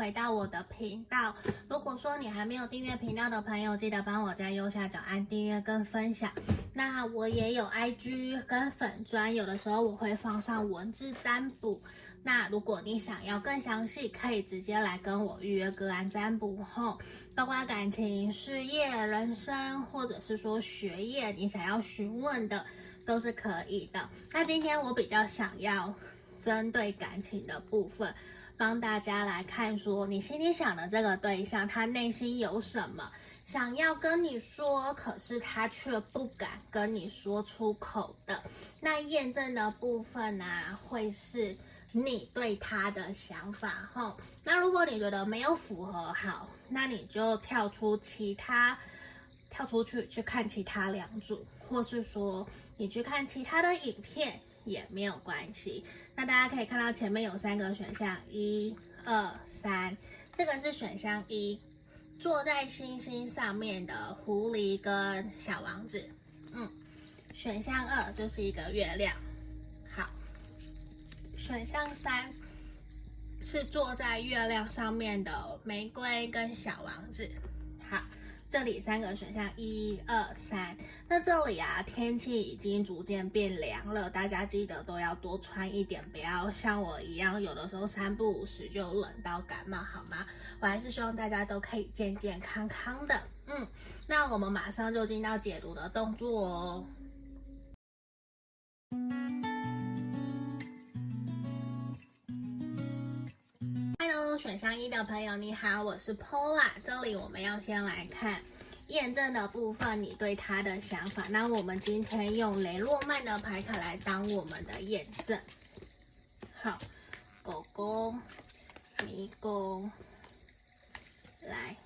回到我的频道。如果说你还没有订阅频道的朋友，记得帮我在右下角按订阅跟分享。那我也有 IG 跟粉专，有的时候我会放上文字占卜。那如果你想要更详细，可以直接来跟我预约个案占卜后，包括感情、事业、人生，或者是说学业，你想要询问的都是可以的。那今天我比较想要针对感情的部分，帮大家来看说，你心里想的这个对象，他内心有什么想要跟你说，可是他却不敢跟你说出口的。那验证的部分呢、啊，会是。你对他的想法，吼，那如果你觉得没有符合好，那你就跳出其他，跳出去去看其他两组，或是说你去看其他的影片也没有关系。那大家可以看到前面有三个选项，一、二、三，这个是选项一，坐在星星上面的狐狸跟小王子，嗯，选项二就是一个月亮。好选项三是坐在月亮上面的玫瑰跟小王子。这里三个选项，一二三。那这里啊，天气已经逐渐变凉了，大家记得都要多穿一点，不要像我一样，有的时候三不五时就冷到感冒，好吗？我还是希望大家都可以健健康康的。嗯，那我们马上就进到解读的动作哦。选项一的朋友，你好，我是 Paula。这里我们要先来看验证的部分，你对他的想法。那我们今天用雷诺曼的牌卡来当我们的验证。好，狗狗、迷宫，来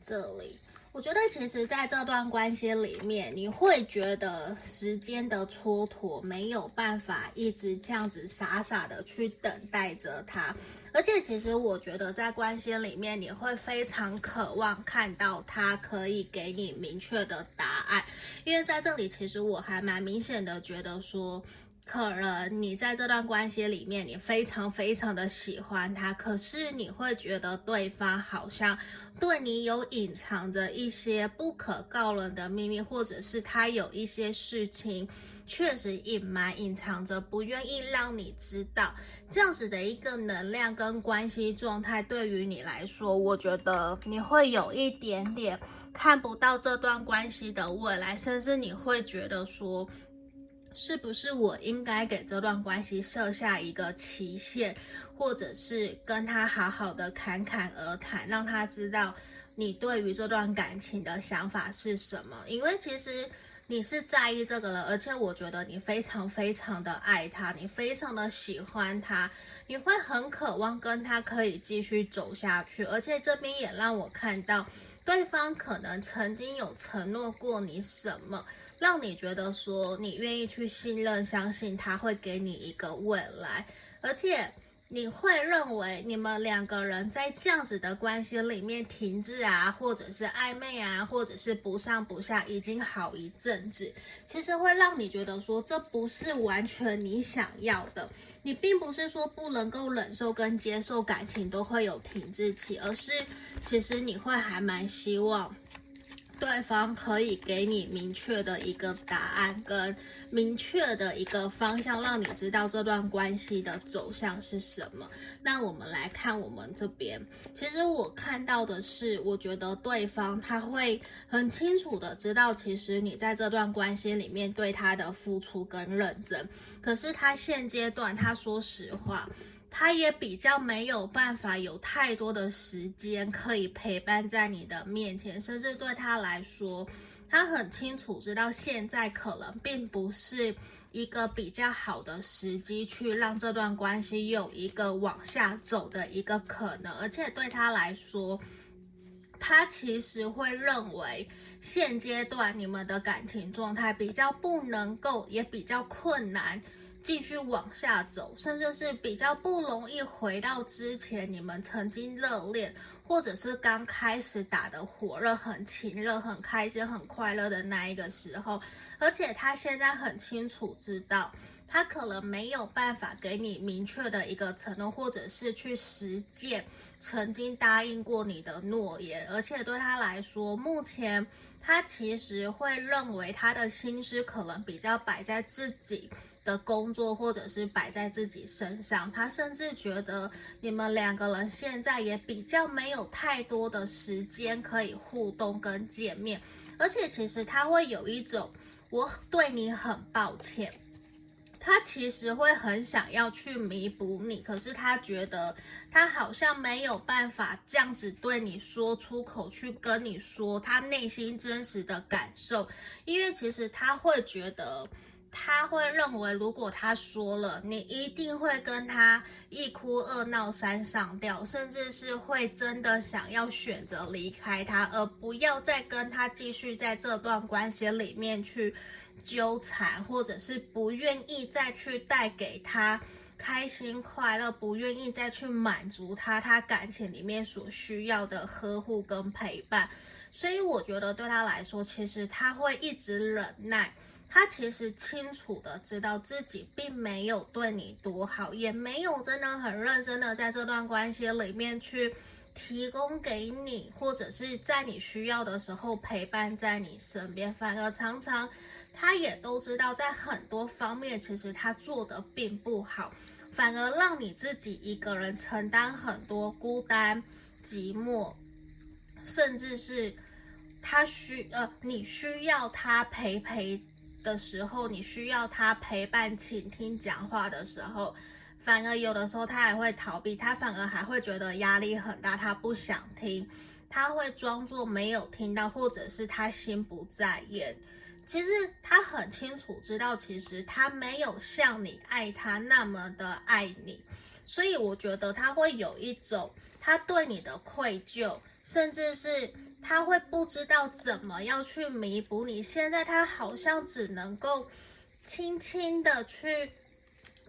这里。我觉得其实在这段关系里面，你会觉得时间的蹉跎没有办法一直这样子傻傻的去等待着他。而且，其实我觉得在关系里面，你会非常渴望看到他可以给你明确的答案，因为在这里，其实我还蛮明显的觉得说，可能你在这段关系里面，你非常非常的喜欢他，可是你会觉得对方好像对你有隐藏着一些不可告人的秘密，或者是他有一些事情。确实隐瞒、隐藏着，不愿意让你知道这样子的一个能量跟关系状态，对于你来说，我觉得你会有一点点看不到这段关系的未来，甚至你会觉得说，是不是我应该给这段关系设下一个期限，或者是跟他好好的侃侃而谈，让他知道你对于这段感情的想法是什么？因为其实。你是在意这个人，而且我觉得你非常非常的爱他，你非常的喜欢他，你会很渴望跟他可以继续走下去。而且这边也让我看到，对方可能曾经有承诺过你什么，让你觉得说你愿意去信任、相信他会给你一个未来，而且。你会认为你们两个人在这样子的关系里面停滞啊，或者是暧昧啊，或者是不上不下，已经好一阵子，其实会让你觉得说这不是完全你想要的。你并不是说不能够忍受跟接受感情都会有停滞期，而是其实你会还蛮希望。对方可以给你明确的一个答案，跟明确的一个方向，让你知道这段关系的走向是什么。那我们来看我们这边，其实我看到的是，我觉得对方他会很清楚的知道，其实你在这段关系里面对他的付出跟认真，可是他现阶段，他说实话。他也比较没有办法有太多的时间可以陪伴在你的面前，甚至对他来说，他很清楚知道现在可能并不是一个比较好的时机去让这段关系有一个往下走的一个可能，而且对他来说，他其实会认为现阶段你们的感情状态比较不能够，也比较困难。继续往下走，甚至是比较不容易回到之前你们曾经热恋，或者是刚开始打得火热、很亲热、很开心、很快乐的那一个时候。而且他现在很清楚知道，他可能没有办法给你明确的一个承诺，或者是去实践曾经答应过你的诺言。而且对他来说，目前他其实会认为他的心思可能比较摆在自己的工作，或者是摆在自己身上。他甚至觉得你们两个人现在也比较没有太多的时间可以互动跟见面。而且其实他会有一种，我对你很抱歉。他其实会很想要去弥补你，可是他觉得他好像没有办法这样子对你说出口，去跟你说他内心真实的感受，因为其实他会觉得，他会认为如果他说了，你一定会跟他一哭二闹三上吊，甚至是会真的想要选择离开他，而不要再跟他继续在这段关系里面去。纠缠，或者是不愿意再去带给他开心快乐，不愿意再去满足他他感情里面所需要的呵护跟陪伴，所以我觉得对他来说，其实他会一直忍耐。他其实清楚的知道自己并没有对你多好，也没有真的很认真的在这段关系里面去提供给你，或者是在你需要的时候陪伴在你身边，反而常常。他也都知道，在很多方面，其实他做的并不好，反而让你自己一个人承担很多孤单、寂寞，甚至是他需呃，你需要他陪陪的时候，你需要他陪伴、倾听、讲话的时候，反而有的时候他还会逃避，他反而还会觉得压力很大，他不想听，他会装作没有听到，或者是他心不在焉。其实他很清楚知道，其实他没有像你爱他那么的爱你，所以我觉得他会有一种他对你的愧疚，甚至是他会不知道怎么样去弥补你。现在他好像只能够轻轻的去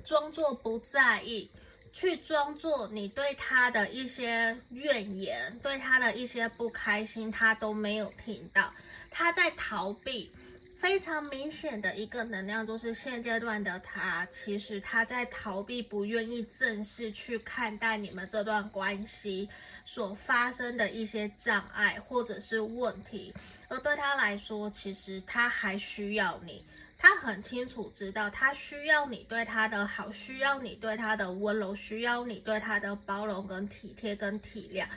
装作不在意，去装作你对他的一些怨言，对他的一些不开心，他都没有听到，他在逃避。非常明显的一个能量，就是现阶段的他，其实他在逃避，不愿意正视去看待你们这段关系所发生的一些障碍或者是问题。而对他来说，其实他还需要你，他很清楚知道，他需要你对他的好，需要你对他的温柔，需要你对他的包容跟体贴跟体谅。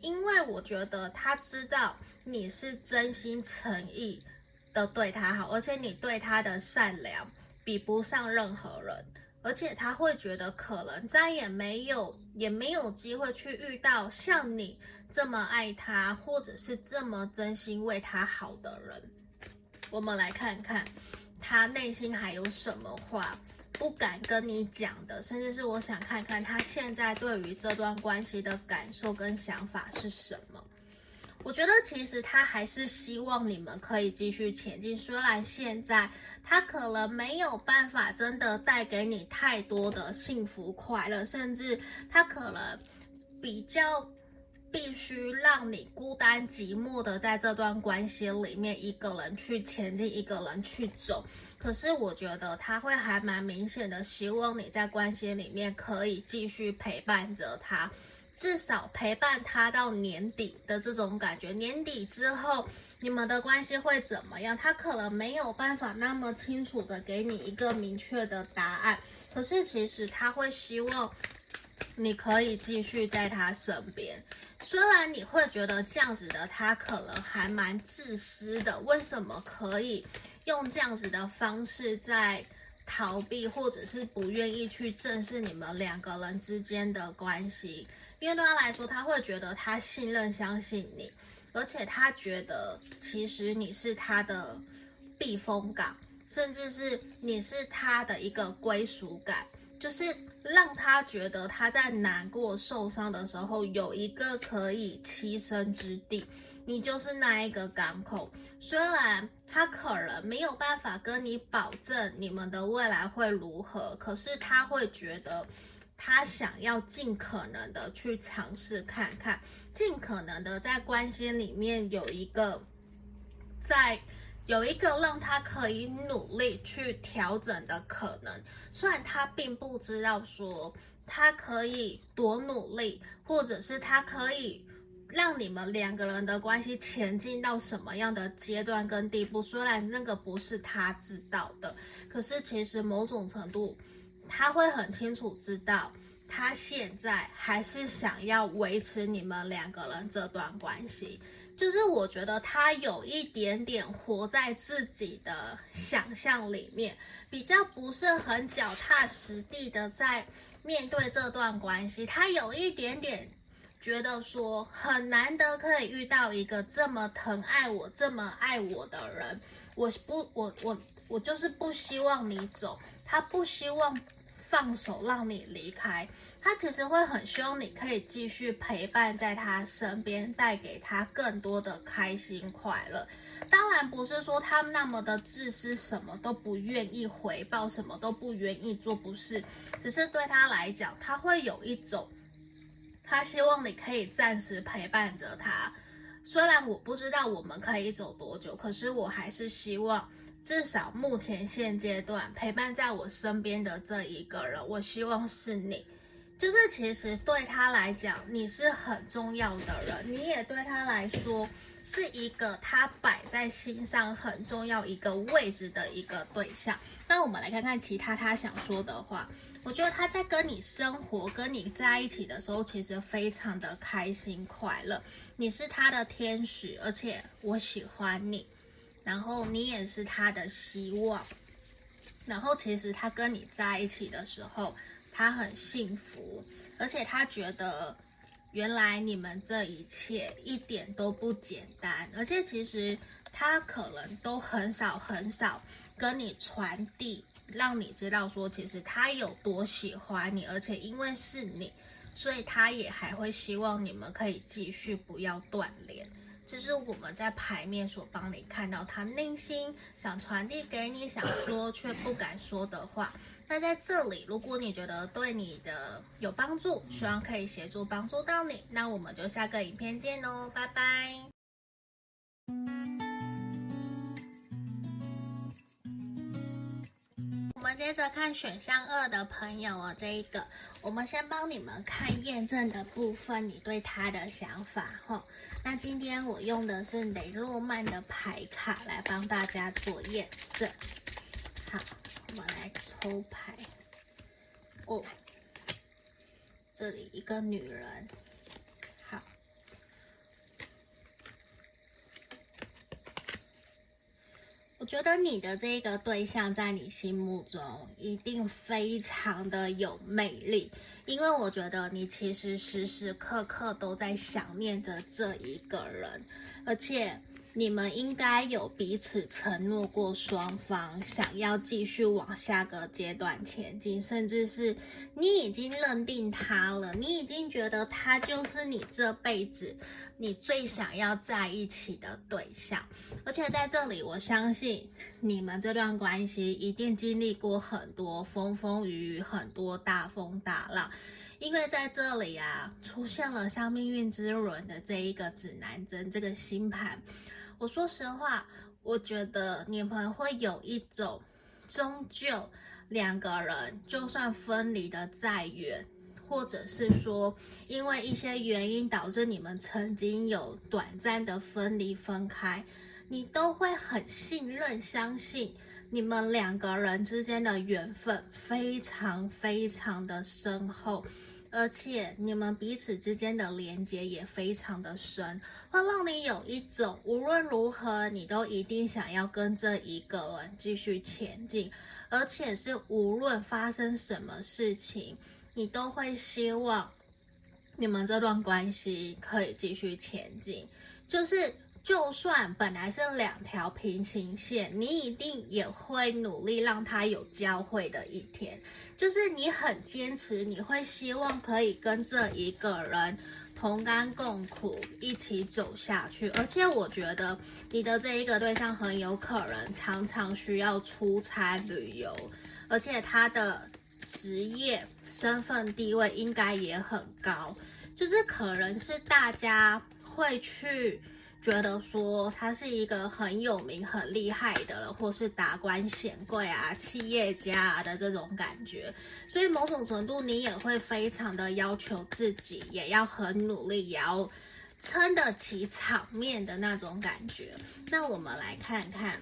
因为我觉得他知道你是真心诚意。的对他好，而且你对他的善良比不上任何人，而且他会觉得可能再也没有也没有机会去遇到像你这么爱他，或者是这么真心为他好的人。我们来看看他内心还有什么话不敢跟你讲的，甚至是我想看看他现在对于这段关系的感受跟想法是什么。我觉得其实他还是希望你们可以继续前进，虽然现在他可能没有办法真的带给你太多的幸福快乐，甚至他可能比较必须让你孤单寂寞的在这段关系里面一个人去前进，一个人去走。可是我觉得他会还蛮明显的希望你在关系里面可以继续陪伴着他。至少陪伴他到年底的这种感觉，年底之后你们的关系会怎么样？他可能没有办法那么清楚的给你一个明确的答案，可是其实他会希望你可以继续在他身边。虽然你会觉得这样子的他可能还蛮自私的，为什么可以用这样子的方式在逃避，或者是不愿意去正视你们两个人之间的关系？因为对他来说，他会觉得他信任、相信你，而且他觉得其实你是他的避风港，甚至是你是他的一个归属感，就是让他觉得他在难过、受伤的时候有一个可以栖身之地，你就是那一个港口。虽然他可能没有办法跟你保证你们的未来会如何，可是他会觉得。他想要尽可能的去尝试看看，尽可能的在关系里面有一个，在有一个让他可以努力去调整的可能。虽然他并不知道说他可以多努力，或者是他可以让你们两个人的关系前进到什么样的阶段跟地步。虽然那个不是他知道的，可是其实某种程度他会很清楚知道。他现在还是想要维持你们两个人这段关系，就是我觉得他有一点点活在自己的想象里面，比较不是很脚踏实地的在面对这段关系。他有一点点觉得说，很难得可以遇到一个这么疼爱我、这么爱我的人。我不，我我我就是不希望你走，他不希望。放手让你离开，他其实会很希望你可以继续陪伴在他身边，带给他更多的开心快乐。当然不是说他那么的自私，什么都不愿意回报，什么都不愿意做，不是，只是对他来讲，他会有一种，他希望你可以暂时陪伴着他。虽然我不知道我们可以走多久，可是我还是希望。至少目前现阶段陪伴在我身边的这一个人，我希望是你。就是其实对他来讲，你是很重要的人，你也对他来说是一个他摆在心上很重要一个位置的一个对象。那我们来看看其他他想说的话。我觉得他在跟你生活、跟你在一起的时候，其实非常的开心快乐。你是他的天使，而且我喜欢你。然后你也是他的希望，然后其实他跟你在一起的时候，他很幸福，而且他觉得原来你们这一切一点都不简单，而且其实他可能都很少很少跟你传递，让你知道说其实他有多喜欢你，而且因为是你，所以他也还会希望你们可以继续不要断联。这是我们在牌面所帮你看到他内心想传递给你、想说 却不敢说的话。那在这里，如果你觉得对你的有帮助，希望可以协助帮助到你，那我们就下个影片见喽，拜拜。接着看选项二的朋友哦，这一个，我们先帮你们看验证的部分，你对他的想法哈。那今天我用的是雷诺曼的牌卡来帮大家做验证。好，我们来抽牌。哦，这里一个女人。觉得你的这个对象在你心目中一定非常的有魅力，因为我觉得你其实时时刻刻都在想念着这一个人，而且。你们应该有彼此承诺过，双方想要继续往下个阶段前进，甚至是你已经认定他了，你已经觉得他就是你这辈子你最想要在一起的对象。而且在这里，我相信你们这段关系一定经历过很多风风雨雨，很多大风大浪，因为在这里啊，出现了像命运之轮的这一个指南针，这个星盘。我说实话，我觉得你们会有一种，终究两个人就算分离的再远，或者是说因为一些原因导致你们曾经有短暂的分离分开，你都会很信任、相信你们两个人之间的缘分非常非常的深厚。而且你们彼此之间的连接也非常的深，会让你有一种无论如何你都一定想要跟这一个人继续前进，而且是无论发生什么事情，你都会希望你们这段关系可以继续前进，就是。就算本来是两条平行线，你一定也会努力让它有交汇的一天。就是你很坚持，你会希望可以跟这一个人同甘共苦，一起走下去。而且我觉得你的这一个对象很有可能常常需要出差旅游，而且他的职业身份地位应该也很高，就是可能是大家会去。觉得说他是一个很有名、很厉害的人，或是达官显贵啊、企业家啊的这种感觉，所以某种程度你也会非常的要求自己，也要很努力，也要撑得起场面的那种感觉。那我们来看看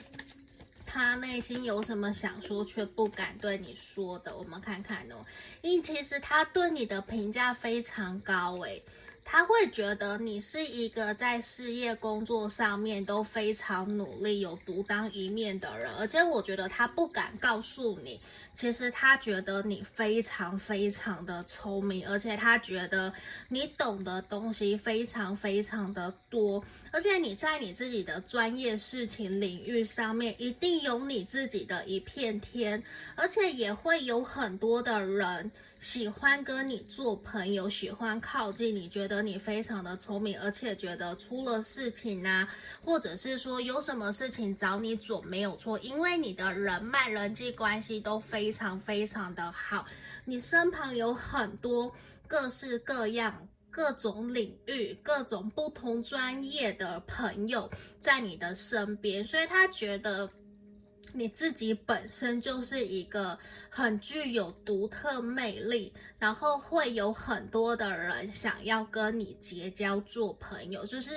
他内心有什么想说却不敢对你说的。我们看看哦，因其实他对你的评价非常高诶。他会觉得你是一个在事业工作上面都非常努力、有独当一面的人，而且我觉得他不敢告诉你，其实他觉得你非常非常的聪明，而且他觉得你懂的东西非常非常的多，而且你在你自己的专业事情领域上面一定有你自己的一片天，而且也会有很多的人。喜欢跟你做朋友，喜欢靠近你，觉得你非常的聪明，而且觉得出了事情啊，或者是说有什么事情找你做没有错，因为你的人脉、人际关系都非常非常的好，你身旁有很多各式各样、各种领域、各种不同专业的朋友在你的身边，所以他觉得。你自己本身就是一个很具有独特魅力，然后会有很多的人想要跟你结交做朋友，就是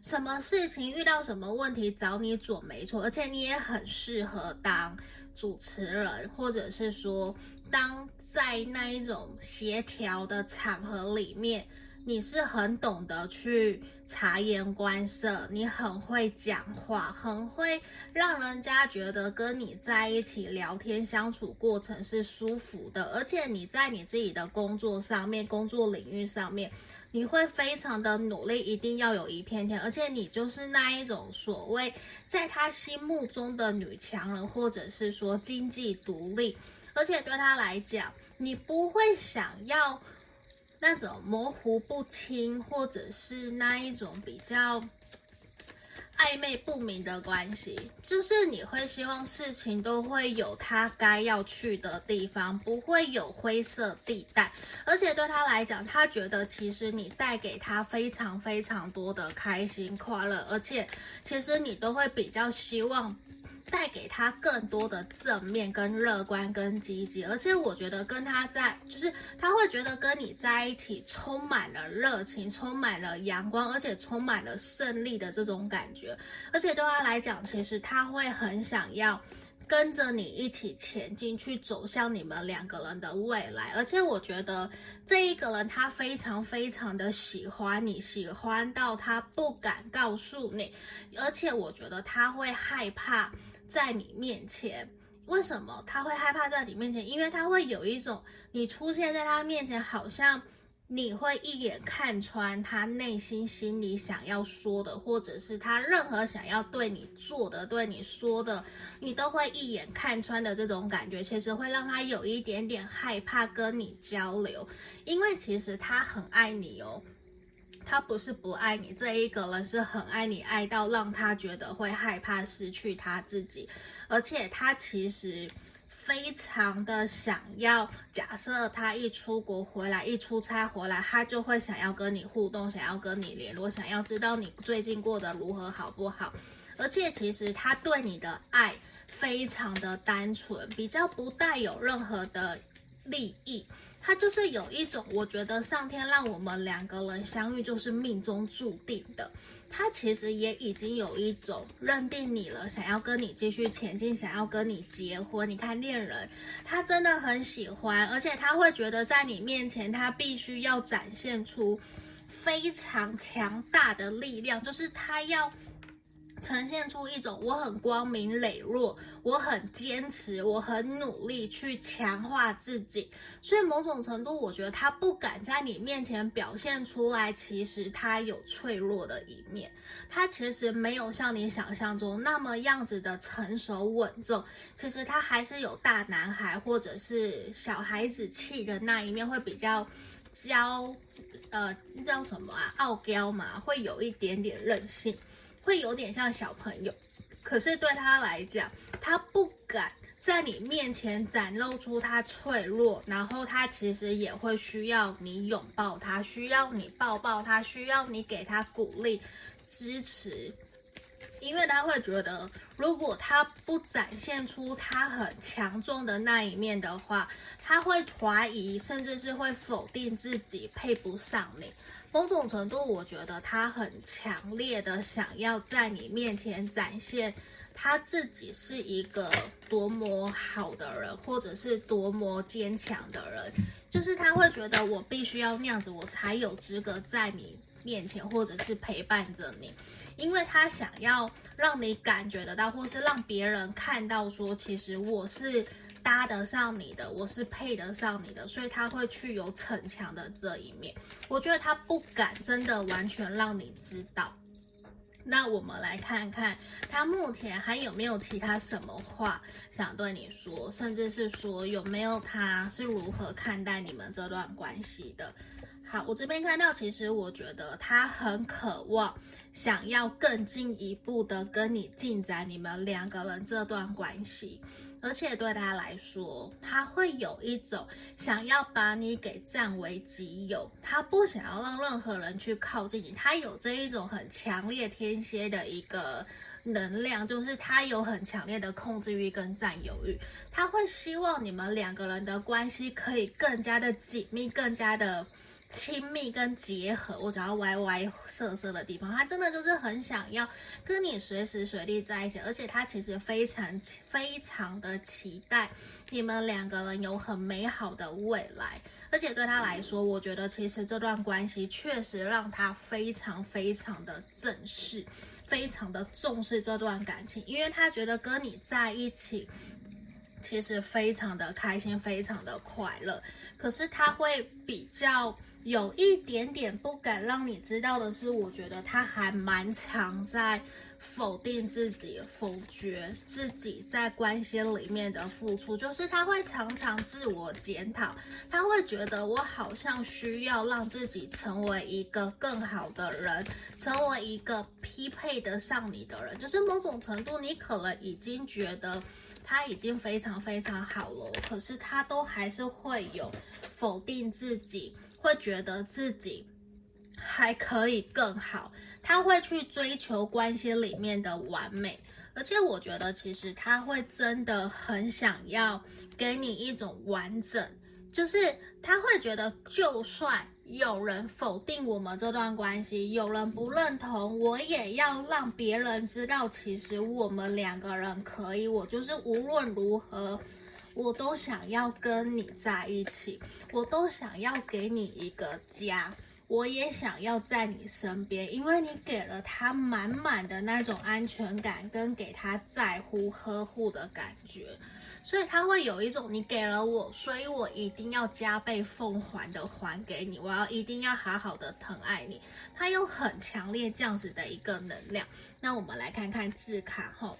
什么事情遇到什么问题找你做没错，而且你也很适合当主持人，或者是说当在那一种协调的场合里面。你是很懂得去察言观色，你很会讲话，很会让人家觉得跟你在一起聊天相处过程是舒服的，而且你在你自己的工作上面、工作领域上面，你会非常的努力，一定要有一片天，而且你就是那一种所谓在他心目中的女强人，或者是说经济独立，而且对他来讲，你不会想要。那种模糊不清，或者是那一种比较暧昧不明的关系，就是你会希望事情都会有他该要去的地方，不会有灰色地带。而且对他来讲，他觉得其实你带给他非常非常多的开心快乐，而且其实你都会比较希望。带给他更多的正面、跟乐观、跟积极，而且我觉得跟他在，就是他会觉得跟你在一起充满了热情，充满了阳光，而且充满了胜利的这种感觉。而且对他来讲，其实他会很想要跟着你一起前进，去走向你们两个人的未来。而且我觉得这一个人他非常非常的喜欢你，喜欢到他不敢告诉你，而且我觉得他会害怕。在你面前，为什么他会害怕在你面前？因为他会有一种你出现在他面前，好像你会一眼看穿他内心心里想要说的，或者是他任何想要对你做的、对你说的，你都会一眼看穿的这种感觉，其实会让他有一点点害怕跟你交流，因为其实他很爱你哦。他不是不爱你，这一个人是很爱你，爱到让他觉得会害怕失去他自己，而且他其实非常的想要。假设他一出国回来，一出差回来，他就会想要跟你互动，想要跟你联络，想要知道你最近过得如何，好不好？而且其实他对你的爱非常的单纯，比较不带有任何的利益。他就是有一种，我觉得上天让我们两个人相遇就是命中注定的。他其实也已经有一种认定你了，想要跟你继续前进，想要跟你结婚。你看恋人，他真的很喜欢，而且他会觉得在你面前，他必须要展现出非常强大的力量，就是他要。呈现出一种我很光明磊落，我很坚持，我很努力去强化自己。所以某种程度，我觉得他不敢在你面前表现出来，其实他有脆弱的一面。他其实没有像你想象中那么样子的成熟稳重，其实他还是有大男孩或者是小孩子气的那一面，会比较娇，呃，叫什么啊？傲娇嘛，会有一点点任性。会有点像小朋友，可是对他来讲，他不敢在你面前展露出他脆弱，然后他其实也会需要你拥抱他，需要你抱抱他，需要你给他鼓励。支持。因为他会觉得，如果他不展现出他很强壮的那一面的话，他会怀疑，甚至是会否定自己配不上你。某种程度，我觉得他很强烈的想要在你面前展现他自己是一个多么好的人，或者是多么坚强的人。就是他会觉得，我必须要那样子，我才有资格在你面前，或者是陪伴着你。因为他想要让你感觉得到，或是让别人看到，说其实我是搭得上你的，我是配得上你的，所以他会去有逞强的这一面。我觉得他不敢真的完全让你知道。那我们来看看他目前还有没有其他什么话想对你说，甚至是说有没有他是如何看待你们这段关系的。好，我这边看到，其实我觉得他很渴望，想要更进一步的跟你进展你们两个人这段关系，而且对他来说，他会有一种想要把你给占为己有，他不想要让任何人去靠近你，他有这一种很强烈天蝎的一个能量，就是他有很强烈的控制欲跟占有欲，他会希望你们两个人的关系可以更加的紧密，更加的。亲密跟结合，我只要歪歪色色的地方，他真的就是很想要跟你随时随地在一起，而且他其实非常非常的期待你们两个人有很美好的未来，而且对他来说，我觉得其实这段关系确实让他非常非常的正视，非常的重视这段感情，因为他觉得跟你在一起。其实非常的开心，非常的快乐。可是他会比较有一点点不敢让你知道的是，我觉得他还蛮常在否定自己，否决自己在关系里面的付出。就是他会常常自我检讨，他会觉得我好像需要让自己成为一个更好的人，成为一个匹配得上你的人。就是某种程度，你可能已经觉得。他已经非常非常好了，可是他都还是会有否定自己，会觉得自己还可以更好，他会去追求关系里面的完美，而且我觉得其实他会真的很想要给你一种完整，就是他会觉得就算。有人否定我们这段关系，有人不认同，我也要让别人知道，其实我们两个人可以。我就是无论如何，我都想要跟你在一起，我都想要给你一个家。我也想要在你身边，因为你给了他满满的那种安全感，跟给他在乎、呵护的感觉，所以他会有一种你给了我，所以我一定要加倍奉还的还给你，我要一定要好好的疼爱你。他有很强烈这样子的一个能量。那我们来看看字卡后，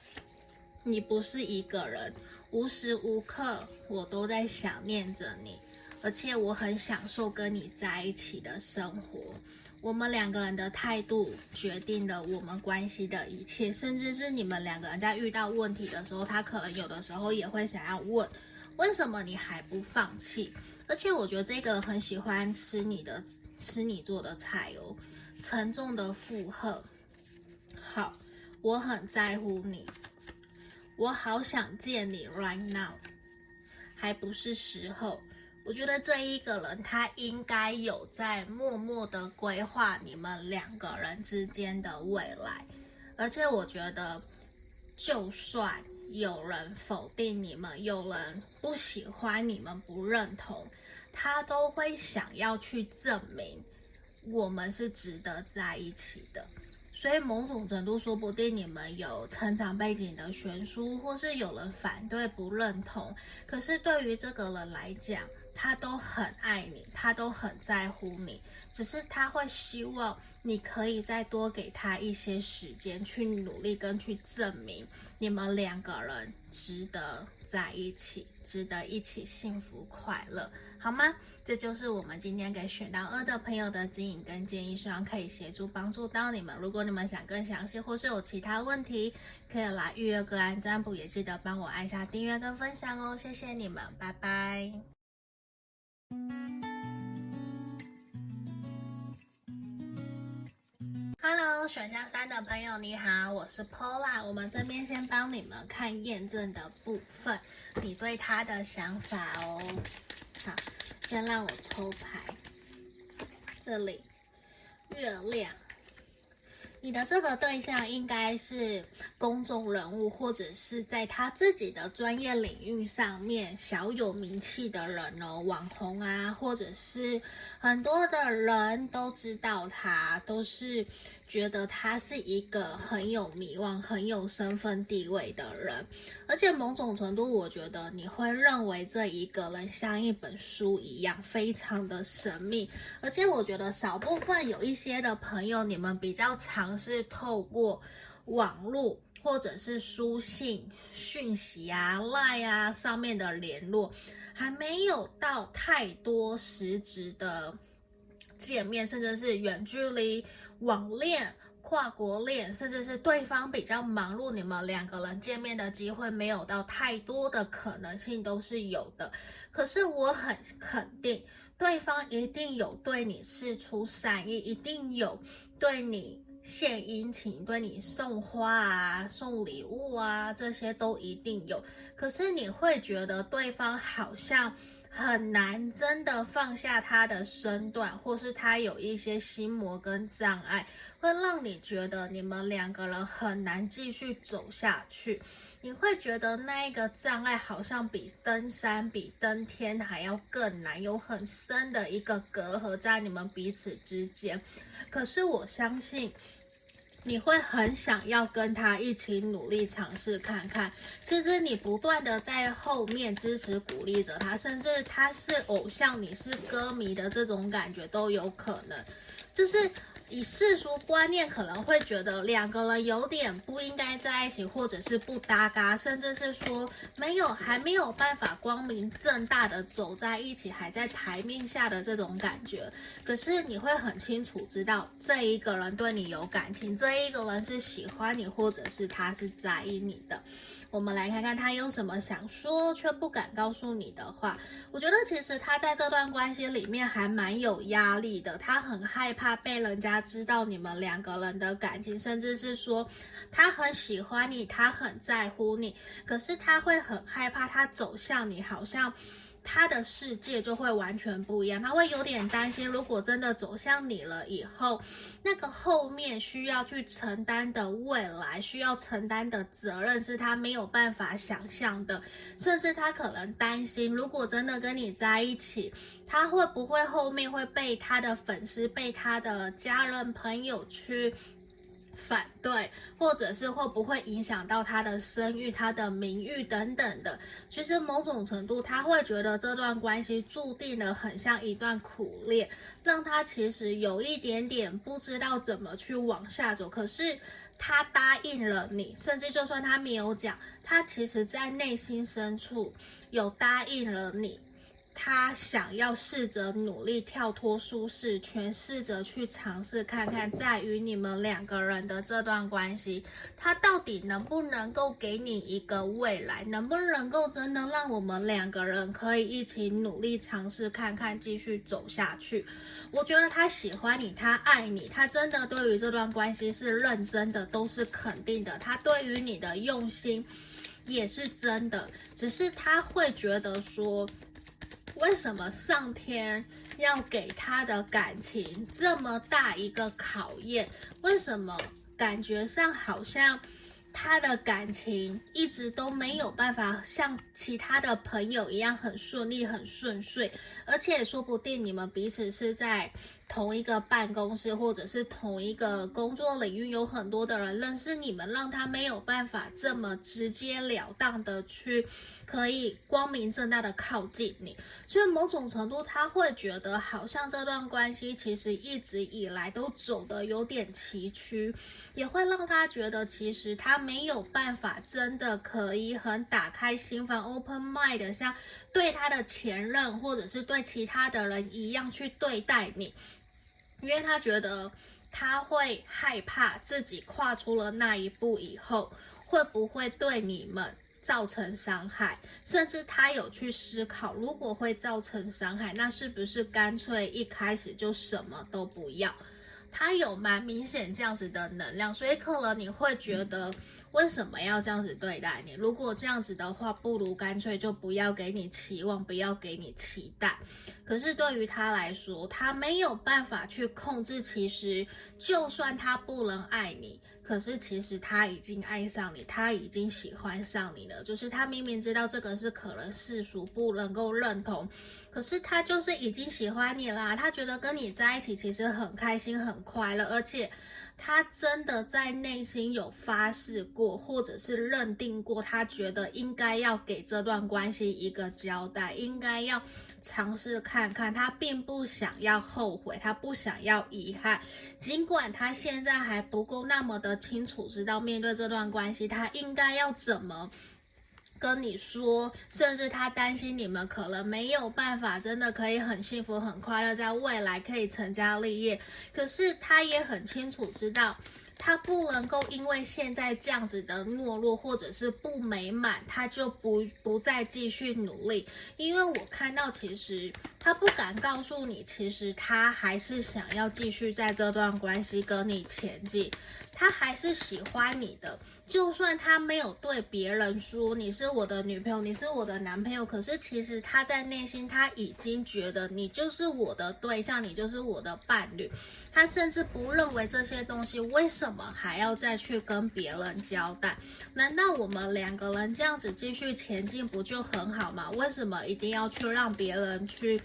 你不是一个人，无时无刻我都在想念着你。而且我很享受跟你在一起的生活，我们两个人的态度决定了我们关系的一切，甚至是你们两个人在遇到问题的时候，他可能有的时候也会想要问，为什么你还不放弃？而且我觉得这个人很喜欢吃你的，吃你做的菜哦，沉重的负荷。好，我很在乎你，我好想见你，right now，还不是时候。我觉得这一个人，他应该有在默默的规划你们两个人之间的未来，而且我觉得，就算有人否定你们，有人不喜欢你们，不认同，他都会想要去证明我们是值得在一起的。所以某种程度，说不定你们有成长背景的悬殊，或是有人反对不认同，可是对于这个人来讲，他都很爱你，他都很在乎你，只是他会希望你可以再多给他一些时间去努力跟去证明你们两个人值得在一起，值得一起幸福快乐，好吗？这就是我们今天给选到二的朋友的指引跟建议，希望可以协助帮助到你们。如果你们想更详细或是有其他问题，可以来预约个案占卜，也记得帮我按下订阅跟分享哦，谢谢你们，拜拜。Hello，选项三的朋友你好，我是 Paula。我们这边先帮你们看验证的部分，你对他的想法哦。好，先让我抽牌。这里，月亮。你的这个对象应该是公众人物，或者是在他自己的专业领域上面小有名气的人哦，网红啊，或者是很多的人都知道他，都是觉得他是一个很有迷望、很有身份地位的人，而且某种程度，我觉得你会认为这一个人像一本书一样，非常的神秘，而且我觉得少部分有一些的朋友，你们比较常。是透过网络或者是书信讯息啊、赖啊上面的联络，还没有到太多实质的见面，甚至是远距离网恋、跨国恋，甚至是对方比较忙碌，你们两个人见面的机会没有到太多的可能性都是有的。可是我很肯定，对方一定有对你释出善意，一定有对你。献殷勤，对你送花啊、送礼物啊，这些都一定有。可是你会觉得对方好像很难真的放下他的身段，或是他有一些心魔跟障碍，会让你觉得你们两个人很难继续走下去。你会觉得那一个障碍好像比登山、比登天还要更难，有很深的一个隔阂在你们彼此之间。可是我相信你会很想要跟他一起努力尝试看看。其实你不断的在后面支持鼓励着他，甚至他是偶像，你是歌迷的这种感觉都有可能，就是。以世俗观念可能会觉得两个人有点不应该在一起，或者是不搭嘎，甚至是说没有还没有办法光明正大的走在一起，还在台面下的这种感觉。可是你会很清楚知道，这一个人对你有感情，这一个人是喜欢你，或者是他是在意你的。我们来看看他有什么想说却不敢告诉你的话。我觉得其实他在这段关系里面还蛮有压力的，他很害怕被人家知道你们两个人的感情，甚至是说他很喜欢你，他很在乎你，可是他会很害怕他走向你，好像。他的世界就会完全不一样，他会有点担心，如果真的走向你了以后，那个后面需要去承担的未来，需要承担的责任是他没有办法想象的，甚至他可能担心，如果真的跟你在一起，他会不会后面会被他的粉丝、被他的家人朋友去。反对，或者是会不会影响到他的声誉、他的名誉等等的。其实某种程度，他会觉得这段关系注定了很像一段苦恋，让他其实有一点点不知道怎么去往下走。可是他答应了你，甚至就算他没有讲，他其实在内心深处有答应了你。他想要试着努力跳脱舒适圈，试着去尝试看看，在于你们两个人的这段关系，他到底能不能够给你一个未来，能不能够真的让我们两个人可以一起努力尝试看看，继续走下去。我觉得他喜欢你，他爱你，他真的对于这段关系是认真的，都是肯定的。他对于你的用心也是真的，只是他会觉得说。为什么上天要给他的感情这么大一个考验？为什么感觉上好像他的感情一直都没有办法像其他的朋友一样很顺利、很顺遂？而且说不定你们彼此是在同一个办公室，或者是同一个工作领域，有很多的人认识你们，让他没有办法这么直截了当的去可以光明正大的靠近你。所以某种程度，他会觉得好像这段关系其实一直以来都走的有点崎岖，也会让他觉得其实他没有办法真的可以很打开心房，open mind 的像对他的前任或者是对其他的人一样去对待你。因为他觉得他会害怕自己跨出了那一步以后，会不会对你们造成伤害，甚至他有去思考，如果会造成伤害，那是不是干脆一开始就什么都不要？他有蛮明显这样子的能量，所以可能你会觉得。为什么要这样子对待你？如果这样子的话，不如干脆就不要给你期望，不要给你期待。可是对于他来说，他没有办法去控制。其实，就算他不能爱你，可是其实他已经爱上你，他已经喜欢上你了。就是他明明知道这个是可能世俗不能够认同，可是他就是已经喜欢你啦。他觉得跟你在一起其实很开心、很快乐，而且。他真的在内心有发誓过，或者是认定过，他觉得应该要给这段关系一个交代，应该要尝试看看。他并不想要后悔，他不想要遗憾，尽管他现在还不够那么的清楚，知道面对这段关系，他应该要怎么。跟你说，甚至他担心你们可能没有办法，真的可以很幸福、很快乐，在未来可以成家立业。可是他也很清楚知道，他不能够因为现在这样子的懦弱或者是不美满，他就不不再继续努力。因为我看到，其实他不敢告诉你，其实他还是想要继续在这段关系跟你前进，他还是喜欢你的。就算他没有对别人说你是我的女朋友，你是我的男朋友，可是其实他在内心他已经觉得你就是我的对象，你就是我的伴侣。他甚至不认为这些东西为什么还要再去跟别人交代？难道我们两个人这样子继续前进不就很好吗？为什么一定要去让别人去？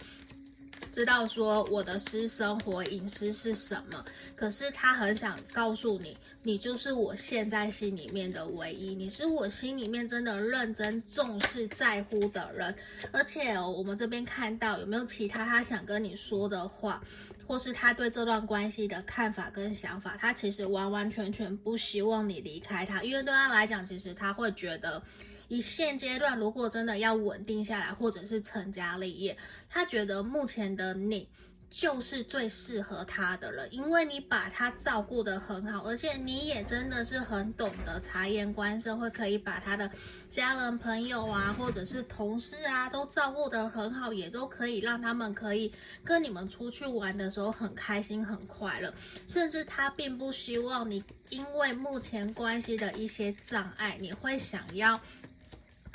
知道说我的私生活隐私是什么，可是他很想告诉你，你就是我现在心里面的唯一，你是我心里面真的认真重视在乎的人。而且，我们这边看到有没有其他他想跟你说的话，或是他对这段关系的看法跟想法，他其实完完全全不希望你离开他，因为对他来讲，其实他会觉得。以现阶段，如果真的要稳定下来，或者是成家立业，他觉得目前的你就是最适合他的了，因为你把他照顾得很好，而且你也真的是很懂得察言观色，会可以把他的家人、朋友啊，或者是同事啊，都照顾得很好，也都可以让他们可以跟你们出去玩的时候很开心、很快乐，甚至他并不希望你因为目前关系的一些障碍，你会想要。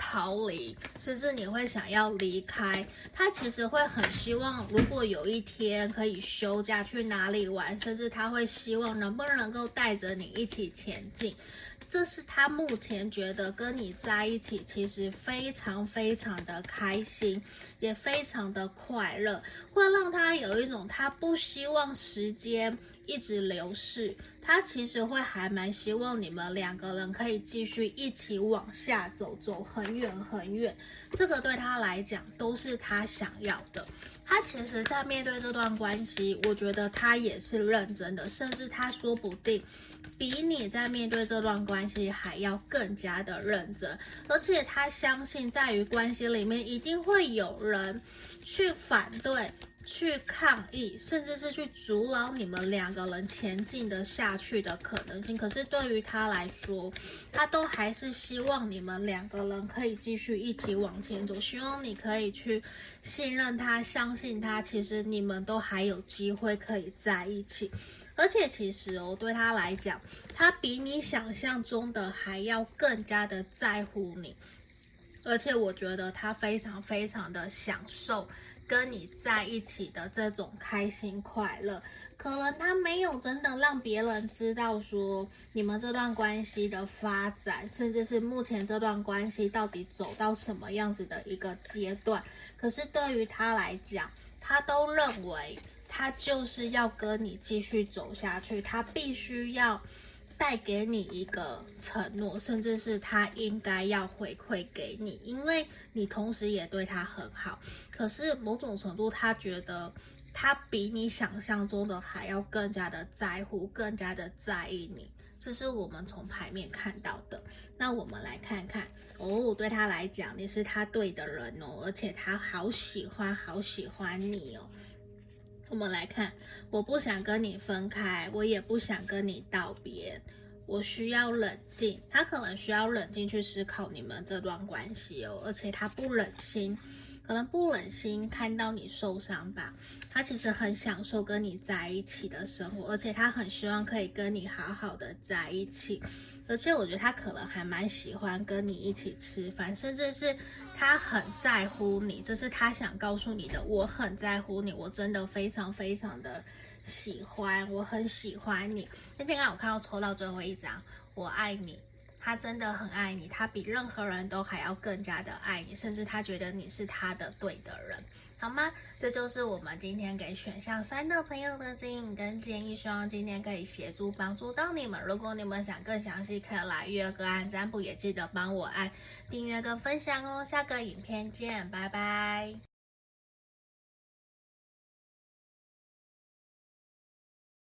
逃离，甚至你会想要离开。他其实会很希望，如果有一天可以休假去哪里玩，甚至他会希望能不能够带着你一起前进。这是他目前觉得跟你在一起其实非常非常的开心，也非常的快乐，会让他有一种他不希望时间一直流逝，他其实会还蛮希望你们两个人可以继续一起往下走，走很远很远。这个对他来讲都是他想要的。他其实，在面对这段关系，我觉得他也是认真的，甚至他说不定比你在面对这段关系还要更加的认真。而且他相信，在于关系里面一定会有人去反对。去抗议，甚至是去阻挠你们两个人前进的下去的可能性。可是对于他来说，他都还是希望你们两个人可以继续一起往前走。希望你可以去信任他，相信他。其实你们都还有机会可以在一起。而且其实哦，对他来讲，他比你想象中的还要更加的在乎你。而且我觉得他非常非常的享受。跟你在一起的这种开心快乐，可能他没有真的让别人知道说你们这段关系的发展，甚至是目前这段关系到底走到什么样子的一个阶段。可是对于他来讲，他都认为他就是要跟你继续走下去，他必须要。带给你一个承诺，甚至是他应该要回馈给你，因为你同时也对他很好。可是某种程度，他觉得他比你想象中的还要更加的在乎，更加的在意你。这是我们从牌面看到的。那我们来看看哦，对他来讲，你是他对的人哦，而且他好喜欢，好喜欢你哦。我们来看，我不想跟你分开，我也不想跟你道别，我需要冷静。他可能需要冷静去思考你们这段关系哦，而且他不忍心。可能不忍心看到你受伤吧。他其实很享受跟你在一起的生活，而且他很希望可以跟你好好的在一起。而且我觉得他可能还蛮喜欢跟你一起吃饭，甚至是他很在乎你，这是他想告诉你的。我很在乎你，我真的非常非常的喜欢，我很喜欢你。那天刚刚我看到抽到最后一张，我爱你，他真的很爱你，他比任何人都还要更加的爱你，甚至他觉得你是他的对的人。好吗？这就是我们今天给选项三的朋友的指引跟建议，希望今天可以协助帮助到你们。如果你们想更详细，可以来预约个案占卜，也记得帮我按订阅跟分享哦。下个影片见，拜拜。